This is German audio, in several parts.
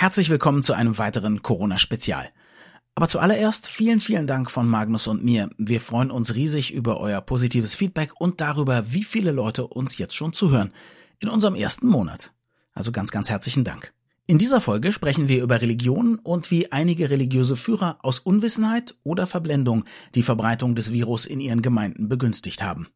Herzlich willkommen zu einem weiteren Corona-Spezial. Aber zuallererst vielen, vielen Dank von Magnus und mir. Wir freuen uns riesig über euer positives Feedback und darüber, wie viele Leute uns jetzt schon zuhören. In unserem ersten Monat. Also ganz, ganz herzlichen Dank. In dieser Folge sprechen wir über Religion und wie einige religiöse Führer aus Unwissenheit oder Verblendung die Verbreitung des Virus in ihren Gemeinden begünstigt haben.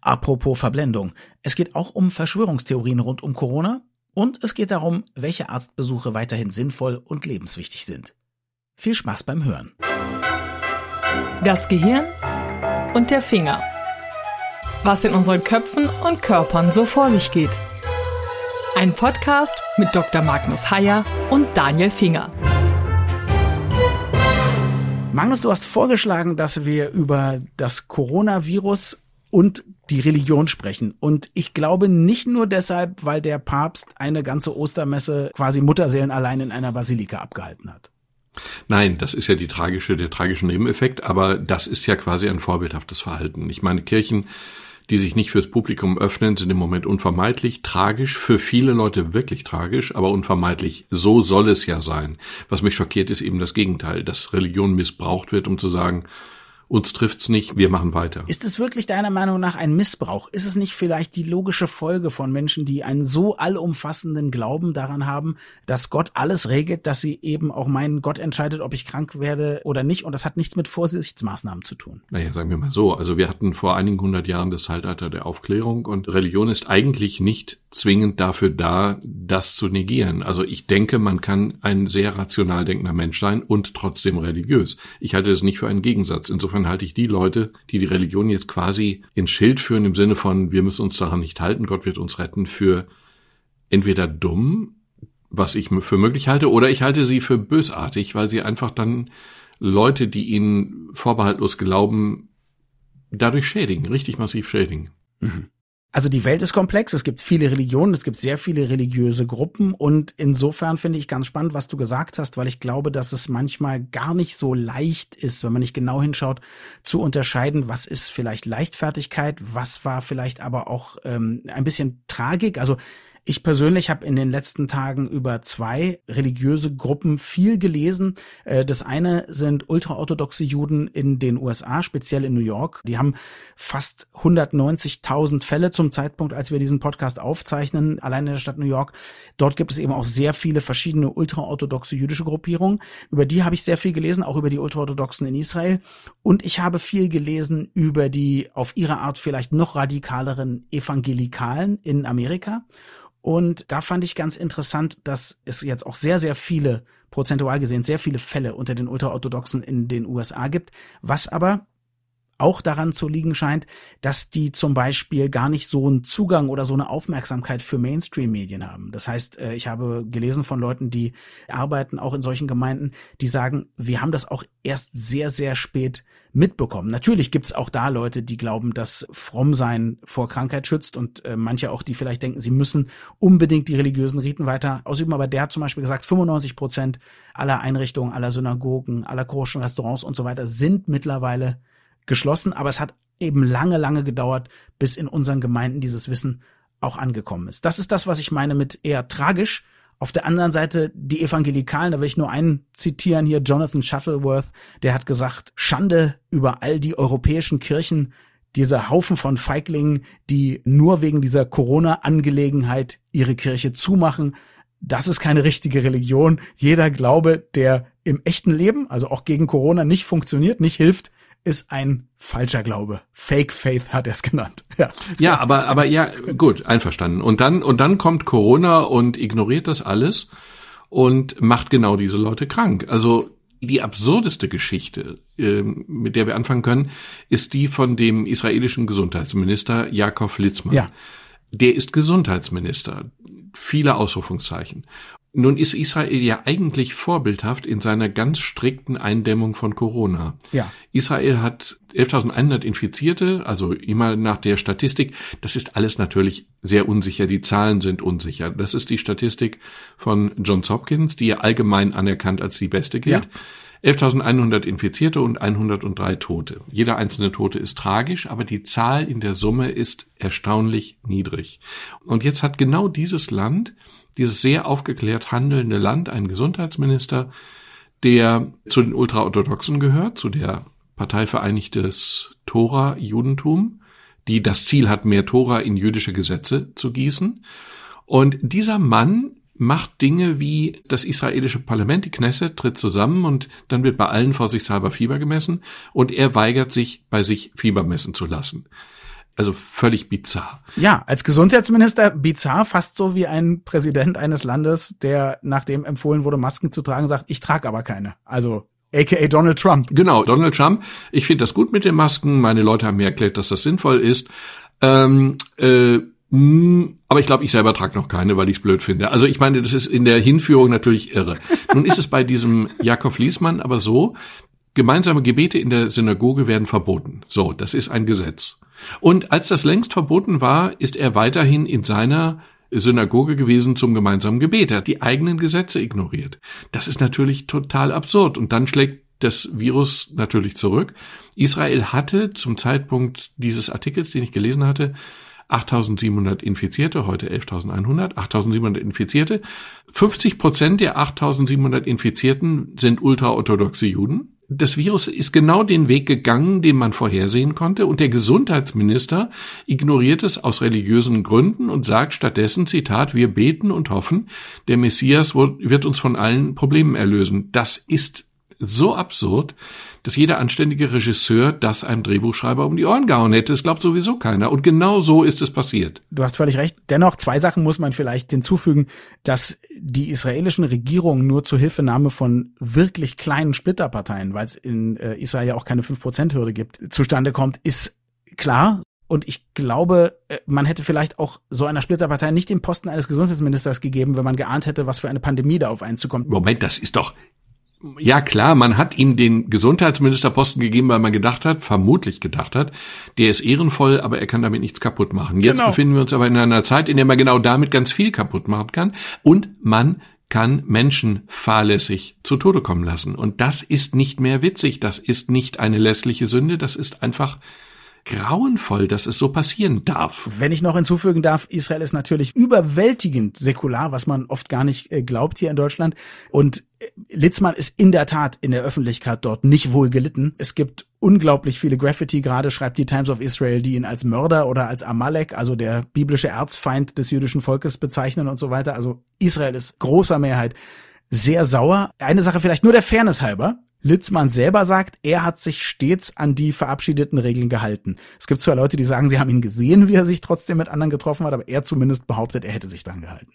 Apropos Verblendung. Es geht auch um Verschwörungstheorien rund um Corona und es geht darum, welche Arztbesuche weiterhin sinnvoll und lebenswichtig sind. Viel Spaß beim Hören. Das Gehirn und der Finger. Was in unseren Köpfen und Körpern so vor sich geht. Ein Podcast mit Dr. Magnus Heyer und Daniel Finger. Magnus, du hast vorgeschlagen, dass wir über das Coronavirus und die Religion sprechen. Und ich glaube nicht nur deshalb, weil der Papst eine ganze Ostermesse quasi Mutterseelen allein in einer Basilika abgehalten hat. Nein, das ist ja die tragische, der tragische Nebeneffekt, aber das ist ja quasi ein vorbildhaftes Verhalten. Ich meine, Kirchen, die sich nicht fürs Publikum öffnen, sind im Moment unvermeidlich tragisch, für viele Leute wirklich tragisch, aber unvermeidlich. So soll es ja sein. Was mich schockiert, ist eben das Gegenteil, dass Religion missbraucht wird, um zu sagen, uns trifft's nicht, wir machen weiter. Ist es wirklich deiner Meinung nach ein Missbrauch? Ist es nicht vielleicht die logische Folge von Menschen, die einen so allumfassenden Glauben daran haben, dass Gott alles regelt, dass sie eben auch meinen, Gott entscheidet, ob ich krank werde oder nicht und das hat nichts mit Vorsichtsmaßnahmen zu tun? Naja, sagen wir mal so. Also wir hatten vor einigen hundert Jahren das Zeitalter der Aufklärung und Religion ist eigentlich nicht zwingend dafür da, das zu negieren. Also ich denke, man kann ein sehr rational denkender Mensch sein und trotzdem religiös. Ich halte das nicht für einen Gegensatz. Insofern halte ich die Leute, die die Religion jetzt quasi ins Schild führen im Sinne von, wir müssen uns daran nicht halten, Gott wird uns retten, für entweder dumm, was ich für möglich halte, oder ich halte sie für bösartig, weil sie einfach dann Leute, die ihnen vorbehaltlos glauben, dadurch schädigen, richtig massiv schädigen. Mhm. Also die Welt ist komplex, es gibt viele Religionen, es gibt sehr viele religiöse Gruppen und insofern finde ich ganz spannend, was du gesagt hast, weil ich glaube, dass es manchmal gar nicht so leicht ist, wenn man nicht genau hinschaut, zu unterscheiden, was ist vielleicht Leichtfertigkeit, was war vielleicht aber auch ähm, ein bisschen Tragik. Also ich persönlich habe in den letzten Tagen über zwei religiöse Gruppen viel gelesen. Äh, das eine sind ultraorthodoxe Juden in den USA, speziell in New York. Die haben fast 190.000 Fälle zum Zeitpunkt, als wir diesen Podcast aufzeichnen, allein in der Stadt New York. Dort gibt es eben auch sehr viele verschiedene ultraorthodoxe jüdische Gruppierungen. Über die habe ich sehr viel gelesen, auch über die ultraorthodoxen in Israel. Und ich habe viel gelesen über die auf ihre Art vielleicht noch radikaleren Evangelikalen in Amerika. Und da fand ich ganz interessant, dass es jetzt auch sehr, sehr viele, prozentual gesehen, sehr viele Fälle unter den Ultraorthodoxen in den USA gibt, was aber auch daran zu liegen scheint, dass die zum Beispiel gar nicht so einen Zugang oder so eine Aufmerksamkeit für Mainstream-Medien haben. Das heißt, äh, ich habe gelesen von Leuten, die arbeiten auch in solchen Gemeinden, die sagen, wir haben das auch erst sehr, sehr spät mitbekommen. Natürlich gibt es auch da Leute, die glauben, dass Frommsein vor Krankheit schützt und äh, manche auch, die vielleicht denken, sie müssen unbedingt die religiösen Riten weiter ausüben. Aber der hat zum Beispiel gesagt, 95 Prozent aller Einrichtungen, aller Synagogen, aller koscher Restaurants und so weiter sind mittlerweile geschlossen, aber es hat eben lange, lange gedauert, bis in unseren Gemeinden dieses Wissen auch angekommen ist. Das ist das, was ich meine mit eher tragisch. Auf der anderen Seite die Evangelikalen, da will ich nur einen zitieren hier, Jonathan Shuttleworth, der hat gesagt, Schande über all die europäischen Kirchen, dieser Haufen von Feiglingen, die nur wegen dieser Corona-Angelegenheit ihre Kirche zumachen. Das ist keine richtige Religion. Jeder Glaube, der im echten Leben, also auch gegen Corona, nicht funktioniert, nicht hilft, ist ein falscher Glaube. Fake Faith hat er es genannt. Ja. ja, aber, aber ja, gut, einverstanden. Und dann, und dann kommt Corona und ignoriert das alles und macht genau diese Leute krank. Also die absurdeste Geschichte, äh, mit der wir anfangen können, ist die von dem israelischen Gesundheitsminister Jakob Litzmann. Ja. Der ist Gesundheitsminister. Viele Ausrufungszeichen. Nun ist Israel ja eigentlich vorbildhaft in seiner ganz strikten Eindämmung von Corona. Ja. Israel hat 11.100 Infizierte, also immer nach der Statistik. Das ist alles natürlich sehr unsicher. Die Zahlen sind unsicher. Das ist die Statistik von Johns Hopkins, die ja allgemein anerkannt als die beste gilt. Ja. 11.100 Infizierte und 103 Tote. Jeder einzelne Tote ist tragisch, aber die Zahl in der Summe ist erstaunlich niedrig. Und jetzt hat genau dieses Land dieses sehr aufgeklärt handelnde Land einen Gesundheitsminister, der zu den Ultraorthodoxen gehört, zu der Partei Vereinigtes Tora-Judentum, die das Ziel hat, mehr Tora in jüdische Gesetze zu gießen. Und dieser Mann macht Dinge wie das israelische Parlament, die Knesset, tritt zusammen und dann wird bei allen vorsichtshalber Fieber gemessen und er weigert sich, bei sich Fieber messen zu lassen. Also völlig bizarr. Ja, als Gesundheitsminister bizarr, fast so wie ein Präsident eines Landes, der nachdem empfohlen wurde, Masken zu tragen, sagt, ich trage aber keine. Also aka Donald Trump. Genau, Donald Trump. Ich finde das gut mit den Masken. Meine Leute haben mir erklärt, dass das sinnvoll ist. Ähm, äh, hm, aber ich glaube, ich selber trage noch keine, weil ich es blöd finde. Also ich meine, das ist in der Hinführung natürlich irre. Nun ist es bei diesem Jakob Liesmann aber so, gemeinsame Gebete in der Synagoge werden verboten. So, das ist ein Gesetz. Und als das längst verboten war, ist er weiterhin in seiner Synagoge gewesen zum gemeinsamen Gebet. Er hat die eigenen Gesetze ignoriert. Das ist natürlich total absurd. Und dann schlägt das Virus natürlich zurück. Israel hatte zum Zeitpunkt dieses Artikels, den ich gelesen hatte, 8.700 Infizierte, heute 11.100, 8.700 Infizierte. 50 Prozent der 8.700 Infizierten sind ultraorthodoxe Juden. Das Virus ist genau den Weg gegangen, den man vorhersehen konnte, und der Gesundheitsminister ignoriert es aus religiösen Gründen und sagt stattdessen, Zitat, wir beten und hoffen, der Messias wird uns von allen Problemen erlösen. Das ist so absurd, dass jeder anständige Regisseur das einem Drehbuchschreiber um die Ohren gehauen hätte. Das glaubt sowieso keiner. Und genau so ist es passiert. Du hast völlig recht. Dennoch, zwei Sachen muss man vielleicht hinzufügen, dass die israelischen Regierungen nur zur Hilfenahme von wirklich kleinen Splitterparteien, weil es in äh, Israel ja auch keine 5%-Hürde gibt, zustande kommt, ist klar. Und ich glaube, äh, man hätte vielleicht auch so einer Splitterpartei nicht den Posten eines Gesundheitsministers gegeben, wenn man geahnt hätte, was für eine Pandemie da auf einen zukommt. Moment, das ist doch, ja klar, man hat ihm den Gesundheitsministerposten gegeben, weil man gedacht hat, vermutlich gedacht hat, der ist ehrenvoll, aber er kann damit nichts kaputt machen. Jetzt genau. befinden wir uns aber in einer Zeit, in der man genau damit ganz viel kaputt machen kann und man kann Menschen fahrlässig zu Tode kommen lassen. Und das ist nicht mehr witzig, das ist nicht eine lässliche Sünde, das ist einfach grauenvoll, dass es so passieren darf. Wenn ich noch hinzufügen darf, Israel ist natürlich überwältigend säkular, was man oft gar nicht äh, glaubt hier in Deutschland. Und äh, Litzmann ist in der Tat in der Öffentlichkeit dort nicht wohl gelitten. Es gibt unglaublich viele Graffiti, gerade schreibt die Times of Israel, die ihn als Mörder oder als Amalek, also der biblische Erzfeind des jüdischen Volkes bezeichnen und so weiter. Also Israel ist großer Mehrheit sehr sauer. Eine Sache vielleicht nur der Fairness halber. Litzmann selber sagt, er hat sich stets an die verabschiedeten Regeln gehalten. Es gibt zwar Leute, die sagen, sie haben ihn gesehen, wie er sich trotzdem mit anderen getroffen hat, aber er zumindest behauptet, er hätte sich dran gehalten.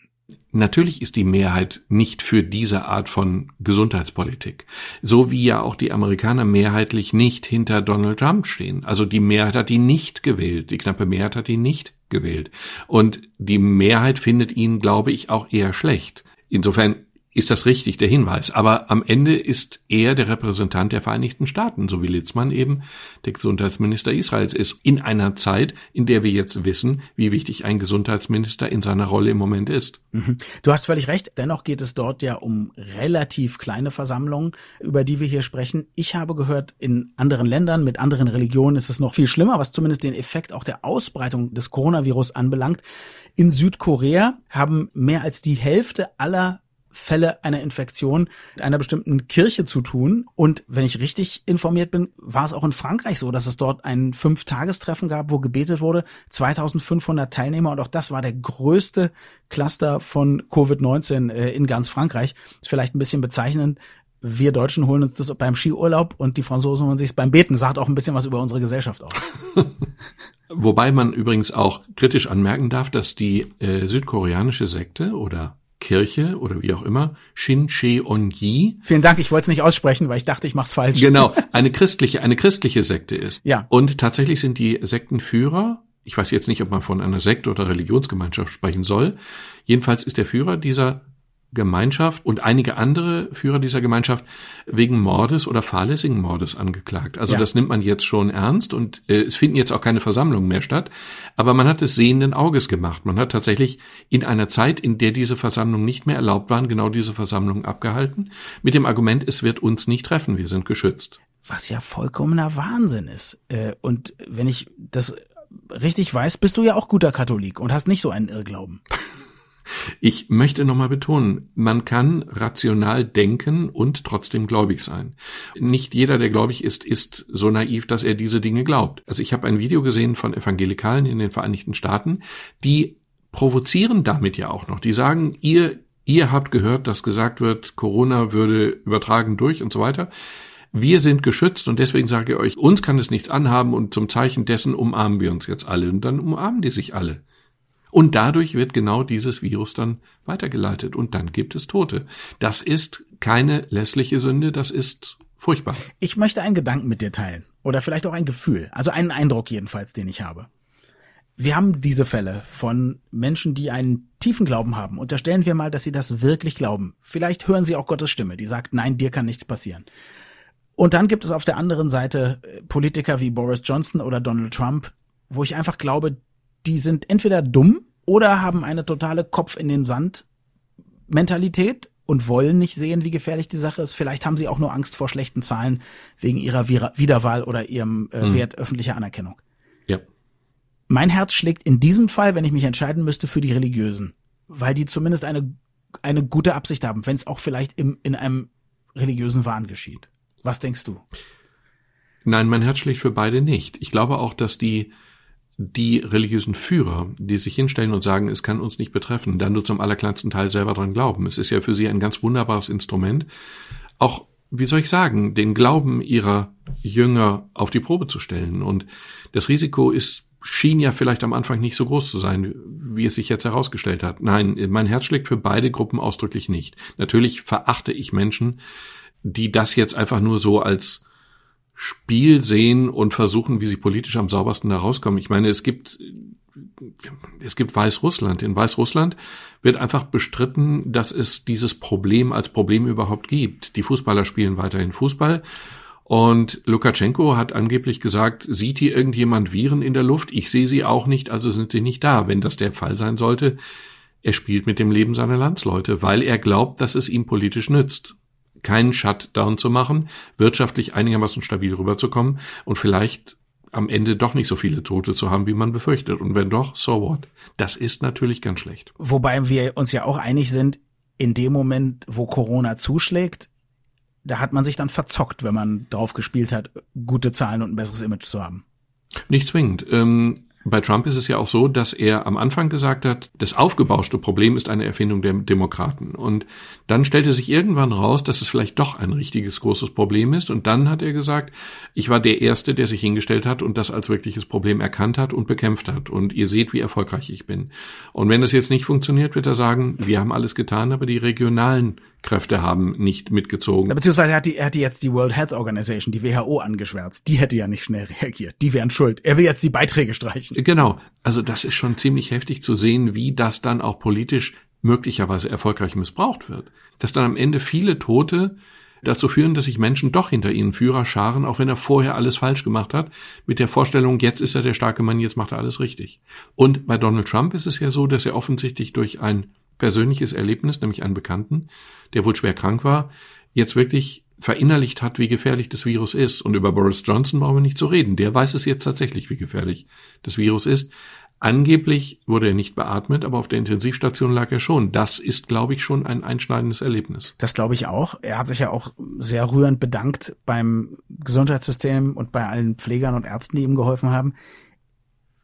Natürlich ist die Mehrheit nicht für diese Art von Gesundheitspolitik. So wie ja auch die Amerikaner mehrheitlich nicht hinter Donald Trump stehen. Also die Mehrheit hat ihn nicht gewählt. Die knappe Mehrheit hat ihn nicht gewählt. Und die Mehrheit findet ihn, glaube ich, auch eher schlecht. Insofern ist das richtig, der Hinweis. Aber am Ende ist er der Repräsentant der Vereinigten Staaten, so wie Litzmann eben der Gesundheitsminister Israels ist, in einer Zeit, in der wir jetzt wissen, wie wichtig ein Gesundheitsminister in seiner Rolle im Moment ist. Mhm. Du hast völlig recht. Dennoch geht es dort ja um relativ kleine Versammlungen, über die wir hier sprechen. Ich habe gehört, in anderen Ländern mit anderen Religionen ist es noch viel schlimmer, was zumindest den Effekt auch der Ausbreitung des Coronavirus anbelangt. In Südkorea haben mehr als die Hälfte aller Fälle einer Infektion mit einer bestimmten Kirche zu tun. Und wenn ich richtig informiert bin, war es auch in Frankreich so, dass es dort ein Fünf-Tagestreffen gab, wo gebetet wurde, 2500 Teilnehmer. Und auch das war der größte Cluster von Covid-19 äh, in ganz Frankreich. Ist vielleicht ein bisschen bezeichnend. Wir Deutschen holen uns das beim Skiurlaub und die Franzosen holen sich beim Beten. Sagt auch ein bisschen was über unsere Gesellschaft aus. Wobei man übrigens auch kritisch anmerken darf, dass die äh, südkoreanische Sekte oder Kirche oder wie auch immer, Shin Cheonji. Vielen Dank, ich wollte es nicht aussprechen, weil ich dachte, ich mach's falsch. Genau, eine christliche, eine christliche Sekte ist. Ja. Und tatsächlich sind die Sektenführer, ich weiß jetzt nicht, ob man von einer Sekte oder Religionsgemeinschaft sprechen soll, jedenfalls ist der Führer dieser Gemeinschaft und einige andere Führer dieser Gemeinschaft wegen Mordes oder fahrlässigen Mordes angeklagt. Also ja. das nimmt man jetzt schon ernst und äh, es finden jetzt auch keine Versammlungen mehr statt. Aber man hat es sehenden Auges gemacht. Man hat tatsächlich in einer Zeit, in der diese Versammlungen nicht mehr erlaubt waren, genau diese Versammlungen abgehalten, mit dem Argument, es wird uns nicht treffen, wir sind geschützt. Was ja vollkommener Wahnsinn ist. Äh, und wenn ich das richtig weiß, bist du ja auch guter Katholik und hast nicht so einen Irrglauben. Ich möchte nochmal betonen, man kann rational denken und trotzdem gläubig sein. Nicht jeder, der gläubig ist, ist so naiv, dass er diese Dinge glaubt. Also ich habe ein Video gesehen von Evangelikalen in den Vereinigten Staaten, die provozieren damit ja auch noch. Die sagen, ihr, ihr habt gehört, dass gesagt wird, Corona würde übertragen durch und so weiter. Wir sind geschützt und deswegen sage ich euch, uns kann es nichts anhaben und zum Zeichen dessen umarmen wir uns jetzt alle und dann umarmen die sich alle. Und dadurch wird genau dieses Virus dann weitergeleitet und dann gibt es Tote. Das ist keine lässliche Sünde, das ist furchtbar. Ich möchte einen Gedanken mit dir teilen oder vielleicht auch ein Gefühl, also einen Eindruck jedenfalls, den ich habe. Wir haben diese Fälle von Menschen, die einen tiefen Glauben haben. Unterstellen wir mal, dass sie das wirklich glauben. Vielleicht hören sie auch Gottes Stimme, die sagt, nein, dir kann nichts passieren. Und dann gibt es auf der anderen Seite äh, Politiker wie Boris Johnson oder Donald Trump, wo ich einfach glaube, die sind entweder dumm oder haben eine totale Kopf in den Sand Mentalität und wollen nicht sehen, wie gefährlich die Sache ist. Vielleicht haben sie auch nur Angst vor schlechten Zahlen wegen ihrer Wiederwahl oder ihrem äh, mhm. Wert öffentlicher Anerkennung. Ja. Mein Herz schlägt in diesem Fall, wenn ich mich entscheiden müsste, für die Religiösen, weil die zumindest eine eine gute Absicht haben, wenn es auch vielleicht im, in einem religiösen Wahn geschieht. Was denkst du? Nein, mein Herz schlägt für beide nicht. Ich glaube auch, dass die die religiösen Führer, die sich hinstellen und sagen, es kann uns nicht betreffen, dann nur zum allerkleinsten Teil selber dran glauben. Es ist ja für sie ein ganz wunderbares Instrument, auch, wie soll ich sagen, den Glauben ihrer Jünger auf die Probe zu stellen. Und das Risiko ist, schien ja vielleicht am Anfang nicht so groß zu sein, wie es sich jetzt herausgestellt hat. Nein, mein Herz schlägt für beide Gruppen ausdrücklich nicht. Natürlich verachte ich Menschen, die das jetzt einfach nur so als Spiel sehen und versuchen, wie sie politisch am saubersten da rauskommen. Ich meine, es gibt es gibt Weißrussland. In Weißrussland wird einfach bestritten, dass es dieses Problem als Problem überhaupt gibt. Die Fußballer spielen weiterhin Fußball. Und Lukaschenko hat angeblich gesagt, sieht hier irgendjemand Viren in der Luft? Ich sehe sie auch nicht, also sind sie nicht da. Wenn das der Fall sein sollte, er spielt mit dem Leben seiner Landsleute, weil er glaubt, dass es ihm politisch nützt keinen Shutdown zu machen, wirtschaftlich einigermaßen stabil rüberzukommen und vielleicht am Ende doch nicht so viele Tote zu haben, wie man befürchtet. Und wenn doch, so what? Das ist natürlich ganz schlecht. Wobei wir uns ja auch einig sind, in dem Moment, wo Corona zuschlägt, da hat man sich dann verzockt, wenn man drauf gespielt hat, gute Zahlen und ein besseres Image zu haben. Nicht zwingend. Ähm, bei Trump ist es ja auch so, dass er am Anfang gesagt hat, das aufgebauschte Problem ist eine Erfindung der Demokraten. Und dann stellte sich irgendwann raus, dass es vielleicht doch ein richtiges großes Problem ist. Und dann hat er gesagt, ich war der Erste, der sich hingestellt hat und das als wirkliches Problem erkannt hat und bekämpft hat. Und ihr seht, wie erfolgreich ich bin. Und wenn das jetzt nicht funktioniert, wird er sagen, wir haben alles getan, aber die regionalen Kräfte haben nicht mitgezogen. Beziehungsweise er hat, die, er hat jetzt die World Health Organization, die WHO, angeschwärzt. Die hätte ja nicht schnell reagiert. Die wären schuld. Er will jetzt die Beiträge streichen. Genau. Also das ist schon ziemlich heftig zu sehen, wie das dann auch politisch möglicherweise erfolgreich missbraucht wird. Dass dann am Ende viele Tote dazu führen, dass sich Menschen doch hinter ihnen Führer scharen, auch wenn er vorher alles falsch gemacht hat, mit der Vorstellung, jetzt ist er der starke Mann, jetzt macht er alles richtig. Und bei Donald Trump ist es ja so, dass er offensichtlich durch ein persönliches Erlebnis, nämlich einen Bekannten, der wohl schwer krank war, jetzt wirklich verinnerlicht hat, wie gefährlich das Virus ist. Und über Boris Johnson brauchen wir nicht zu reden. Der weiß es jetzt tatsächlich, wie gefährlich das Virus ist. Angeblich wurde er nicht beatmet, aber auf der Intensivstation lag er schon. Das ist, glaube ich, schon ein einschneidendes Erlebnis. Das glaube ich auch. Er hat sich ja auch sehr rührend bedankt beim Gesundheitssystem und bei allen Pflegern und Ärzten, die ihm geholfen haben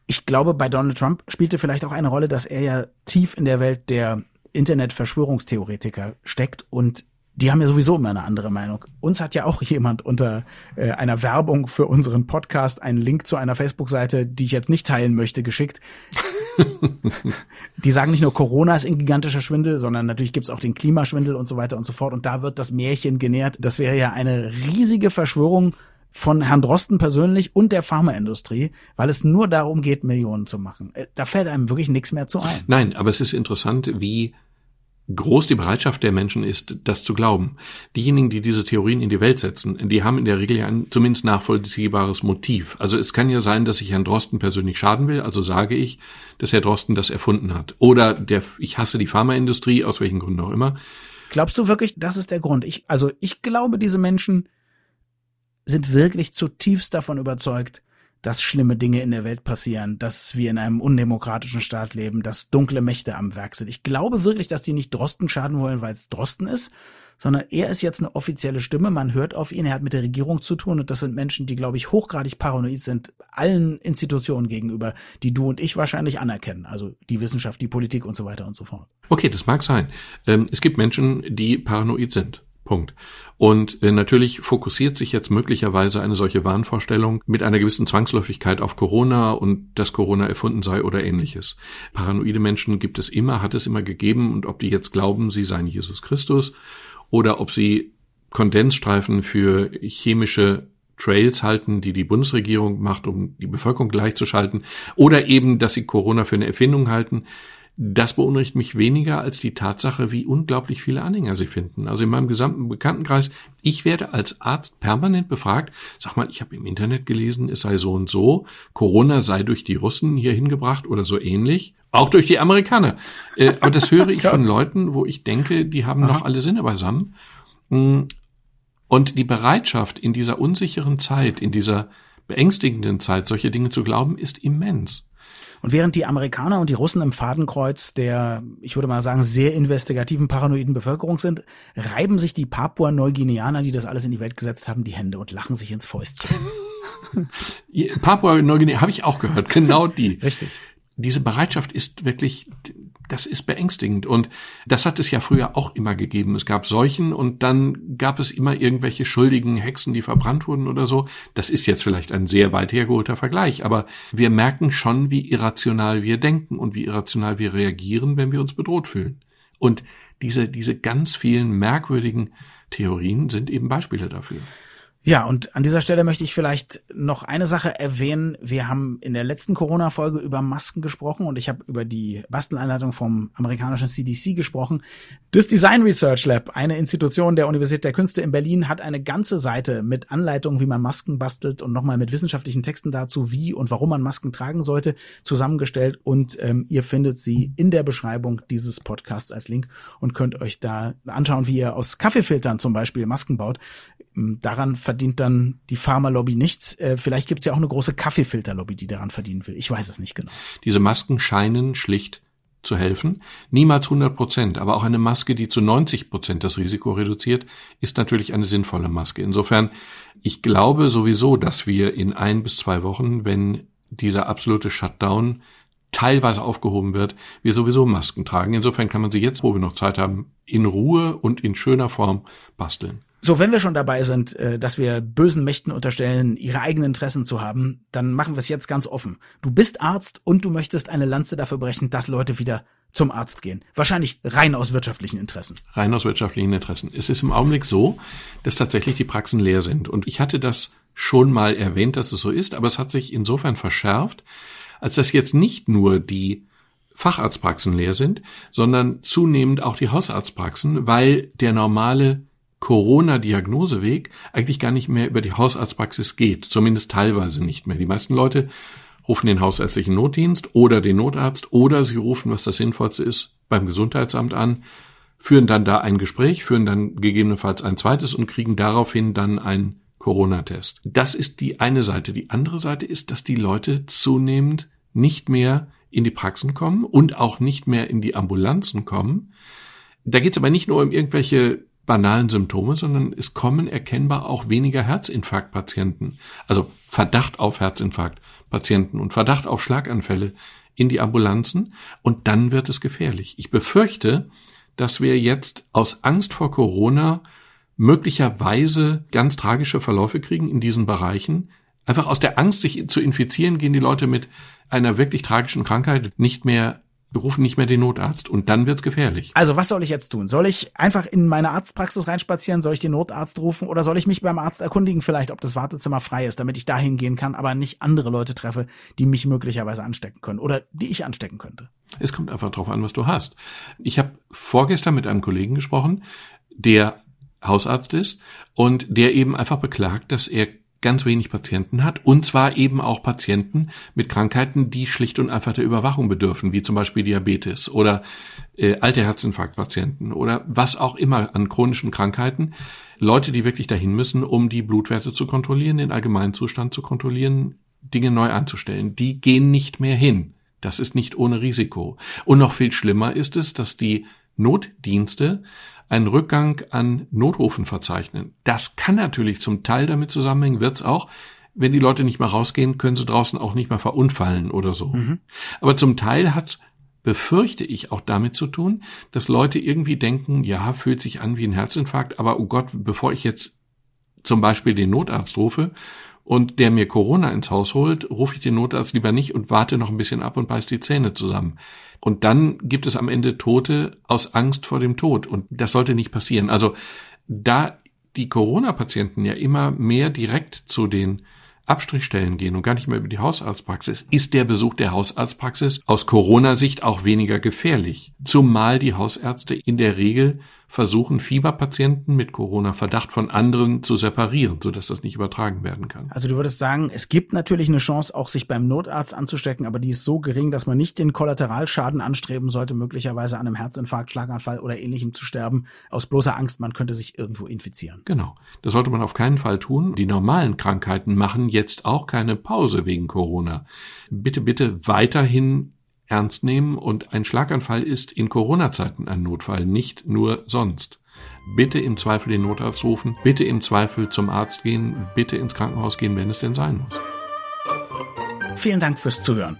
ich glaube, bei Donald Trump spielte vielleicht auch eine Rolle, dass er ja tief in der Welt der Internet-Verschwörungstheoretiker steckt und die haben ja sowieso immer eine andere Meinung. Uns hat ja auch jemand unter äh, einer Werbung für unseren Podcast einen Link zu einer Facebook-Seite, die ich jetzt nicht teilen möchte, geschickt. die sagen nicht nur Corona ist ein gigantischer Schwindel, sondern natürlich gibt's auch den Klimaschwindel und so weiter und so fort. Und da wird das Märchen genährt. Das wäre ja eine riesige Verschwörung von Herrn Drosten persönlich und der Pharmaindustrie, weil es nur darum geht, Millionen zu machen. Äh, da fällt einem wirklich nichts mehr zu ein. Nein, aber es ist interessant, wie groß die Bereitschaft der Menschen ist, das zu glauben. Diejenigen, die diese Theorien in die Welt setzen, die haben in der Regel ja ein zumindest nachvollziehbares Motiv. Also es kann ja sein, dass ich Herrn Drosten persönlich schaden will, also sage ich, dass Herr Drosten das erfunden hat. Oder der, ich hasse die Pharmaindustrie, aus welchen Gründen auch immer. Glaubst du wirklich, das ist der Grund? Ich, also ich glaube, diese Menschen sind wirklich zutiefst davon überzeugt, dass schlimme Dinge in der Welt passieren, dass wir in einem undemokratischen Staat leben, dass dunkle Mächte am Werk sind. Ich glaube wirklich, dass die nicht Drosten schaden wollen, weil es Drosten ist, sondern er ist jetzt eine offizielle Stimme. Man hört auf ihn, er hat mit der Regierung zu tun und das sind Menschen, die, glaube ich, hochgradig paranoid sind, allen Institutionen gegenüber, die du und ich wahrscheinlich anerkennen. Also die Wissenschaft, die Politik und so weiter und so fort. Okay, das mag sein. Ähm, es gibt Menschen, die paranoid sind. Punkt. Und äh, natürlich fokussiert sich jetzt möglicherweise eine solche Wahnvorstellung mit einer gewissen Zwangsläufigkeit auf Corona und dass Corona erfunden sei oder ähnliches. Paranoide Menschen gibt es immer, hat es immer gegeben und ob die jetzt glauben, sie seien Jesus Christus oder ob sie Kondensstreifen für chemische Trails halten, die die Bundesregierung macht, um die Bevölkerung gleichzuschalten, oder eben, dass sie Corona für eine Erfindung halten, das beunruhigt mich weniger als die Tatsache, wie unglaublich viele Anhänger sie finden. Also in meinem gesamten Bekanntenkreis, ich werde als Arzt permanent befragt, sag mal, ich habe im Internet gelesen, es sei so und so, Corona sei durch die Russen hier hingebracht oder so ähnlich, auch durch die Amerikaner. Äh, aber das höre ich von Leuten, wo ich denke, die haben Aha. noch alle Sinne beisammen. Hm. Und die Bereitschaft in dieser unsicheren Zeit, in dieser beängstigenden Zeit, solche Dinge zu glauben, ist immens. Und während die Amerikaner und die Russen im Fadenkreuz der, ich würde mal sagen, sehr investigativen paranoiden Bevölkerung sind, reiben sich die Papua-Neuguineaner, die das alles in die Welt gesetzt haben, die Hände und lachen sich ins Fäustchen. Papua-Neuguinea habe ich auch gehört, genau die. Richtig diese Bereitschaft ist wirklich, das ist beängstigend. Und das hat es ja früher auch immer gegeben. Es gab Seuchen und dann gab es immer irgendwelche schuldigen Hexen, die verbrannt wurden oder so. Das ist jetzt vielleicht ein sehr weit hergeholter Vergleich, aber wir merken schon, wie irrational wir denken und wie irrational wir reagieren, wenn wir uns bedroht fühlen. Und diese, diese ganz vielen merkwürdigen Theorien sind eben Beispiele dafür. Ja, und an dieser Stelle möchte ich vielleicht noch eine Sache erwähnen. Wir haben in der letzten Corona-Folge über Masken gesprochen und ich habe über die Basteleinleitung vom amerikanischen CDC gesprochen. Das Design Research Lab, eine Institution der Universität der Künste in Berlin, hat eine ganze Seite mit Anleitungen, wie man Masken bastelt und nochmal mit wissenschaftlichen Texten dazu, wie und warum man Masken tragen sollte, zusammengestellt. Und ähm, ihr findet sie in der Beschreibung dieses Podcasts als Link und könnt euch da anschauen, wie ihr aus Kaffeefiltern zum Beispiel Masken baut. Ähm, daran verdient dann die Pharmalobby nichts. Äh, vielleicht gibt es ja auch eine große Kaffeefilterlobby, die daran verdienen will. Ich weiß es nicht genau. Diese Masken scheinen schlicht zu helfen. Niemals 100 Prozent, aber auch eine Maske, die zu 90 Prozent das Risiko reduziert, ist natürlich eine sinnvolle Maske. Insofern, ich glaube sowieso, dass wir in ein bis zwei Wochen, wenn dieser absolute Shutdown teilweise aufgehoben wird, wir sowieso Masken tragen. Insofern kann man sie jetzt, wo wir noch Zeit haben, in Ruhe und in schöner Form basteln. So, wenn wir schon dabei sind, äh, dass wir bösen Mächten unterstellen, ihre eigenen Interessen zu haben, dann machen wir es jetzt ganz offen. Du bist Arzt und du möchtest eine Lanze dafür brechen, dass Leute wieder zum Arzt gehen. Wahrscheinlich rein aus wirtschaftlichen Interessen. Rein aus wirtschaftlichen Interessen. Es ist im Augenblick so, dass tatsächlich die Praxen leer sind. Und ich hatte das schon mal erwähnt, dass es so ist, aber es hat sich insofern verschärft, als dass jetzt nicht nur die Facharztpraxen leer sind, sondern zunehmend auch die Hausarztpraxen, weil der normale Corona-Diagnoseweg eigentlich gar nicht mehr über die Hausarztpraxis geht, zumindest teilweise nicht mehr. Die meisten Leute rufen den hausärztlichen Notdienst oder den Notarzt oder sie rufen, was das Sinnvollste ist, beim Gesundheitsamt an, führen dann da ein Gespräch, führen dann gegebenenfalls ein zweites und kriegen daraufhin dann einen Corona-Test. Das ist die eine Seite. Die andere Seite ist, dass die Leute zunehmend nicht mehr in die Praxen kommen und auch nicht mehr in die Ambulanzen kommen. Da geht es aber nicht nur um irgendwelche banalen Symptome, sondern es kommen erkennbar auch weniger Herzinfarktpatienten, also Verdacht auf Herzinfarktpatienten und Verdacht auf Schlaganfälle in die Ambulanzen und dann wird es gefährlich. Ich befürchte, dass wir jetzt aus Angst vor Corona möglicherweise ganz tragische Verläufe kriegen in diesen Bereichen. Einfach aus der Angst, sich zu infizieren, gehen die Leute mit einer wirklich tragischen Krankheit nicht mehr wir rufen nicht mehr den Notarzt und dann wird's gefährlich. Also was soll ich jetzt tun? Soll ich einfach in meine Arztpraxis reinspazieren? Soll ich den Notarzt rufen? Oder soll ich mich beim Arzt erkundigen vielleicht, ob das Wartezimmer frei ist, damit ich dahin gehen kann, aber nicht andere Leute treffe, die mich möglicherweise anstecken können oder die ich anstecken könnte? Es kommt einfach drauf an, was du hast. Ich habe vorgestern mit einem Kollegen gesprochen, der Hausarzt ist und der eben einfach beklagt, dass er ganz wenig Patienten hat, und zwar eben auch Patienten mit Krankheiten, die schlicht und einfach der Überwachung bedürfen, wie zum Beispiel Diabetes oder äh, alte Herzinfarktpatienten oder was auch immer an chronischen Krankheiten. Leute, die wirklich dahin müssen, um die Blutwerte zu kontrollieren, den Allgemeinzustand zu kontrollieren, Dinge neu einzustellen. Die gehen nicht mehr hin. Das ist nicht ohne Risiko. Und noch viel schlimmer ist es, dass die Notdienste einen Rückgang an Notrufen verzeichnen. Das kann natürlich zum Teil damit zusammenhängen, wird's auch, wenn die Leute nicht mehr rausgehen, können sie draußen auch nicht mehr verunfallen oder so. Mhm. Aber zum Teil hat's, befürchte ich, auch damit zu tun, dass Leute irgendwie denken, ja, fühlt sich an wie ein Herzinfarkt, aber oh Gott, bevor ich jetzt zum Beispiel den Notarzt rufe und der mir Corona ins Haus holt, rufe ich den Notarzt lieber nicht und warte noch ein bisschen ab und beiß die Zähne zusammen. Und dann gibt es am Ende Tote aus Angst vor dem Tod. Und das sollte nicht passieren. Also da die Corona-Patienten ja immer mehr direkt zu den Abstrichstellen gehen und gar nicht mehr über die Hausarztpraxis, ist der Besuch der Hausarztpraxis aus Corona-Sicht auch weniger gefährlich. Zumal die Hausärzte in der Regel versuchen, Fieberpatienten mit Corona-Verdacht von anderen zu separieren, sodass das nicht übertragen werden kann. Also du würdest sagen, es gibt natürlich eine Chance, auch sich beim Notarzt anzustecken, aber die ist so gering, dass man nicht den Kollateralschaden anstreben sollte, möglicherweise an einem Herzinfarkt, Schlaganfall oder ähnlichem zu sterben, aus bloßer Angst, man könnte sich irgendwo infizieren. Genau. Das sollte man auf keinen Fall tun. Die normalen Krankheiten machen jetzt auch keine Pause wegen Corona. Bitte, bitte weiterhin ernst nehmen und ein Schlaganfall ist in Corona-Zeiten ein Notfall, nicht nur sonst. Bitte im Zweifel den Notarzt rufen, bitte im Zweifel zum Arzt gehen, bitte ins Krankenhaus gehen, wenn es denn sein muss. Vielen Dank fürs Zuhören.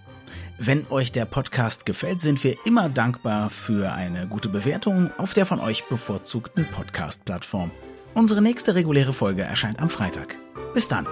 Wenn euch der Podcast gefällt, sind wir immer dankbar für eine gute Bewertung auf der von euch bevorzugten Podcast-Plattform. Unsere nächste reguläre Folge erscheint am Freitag. Bis dann.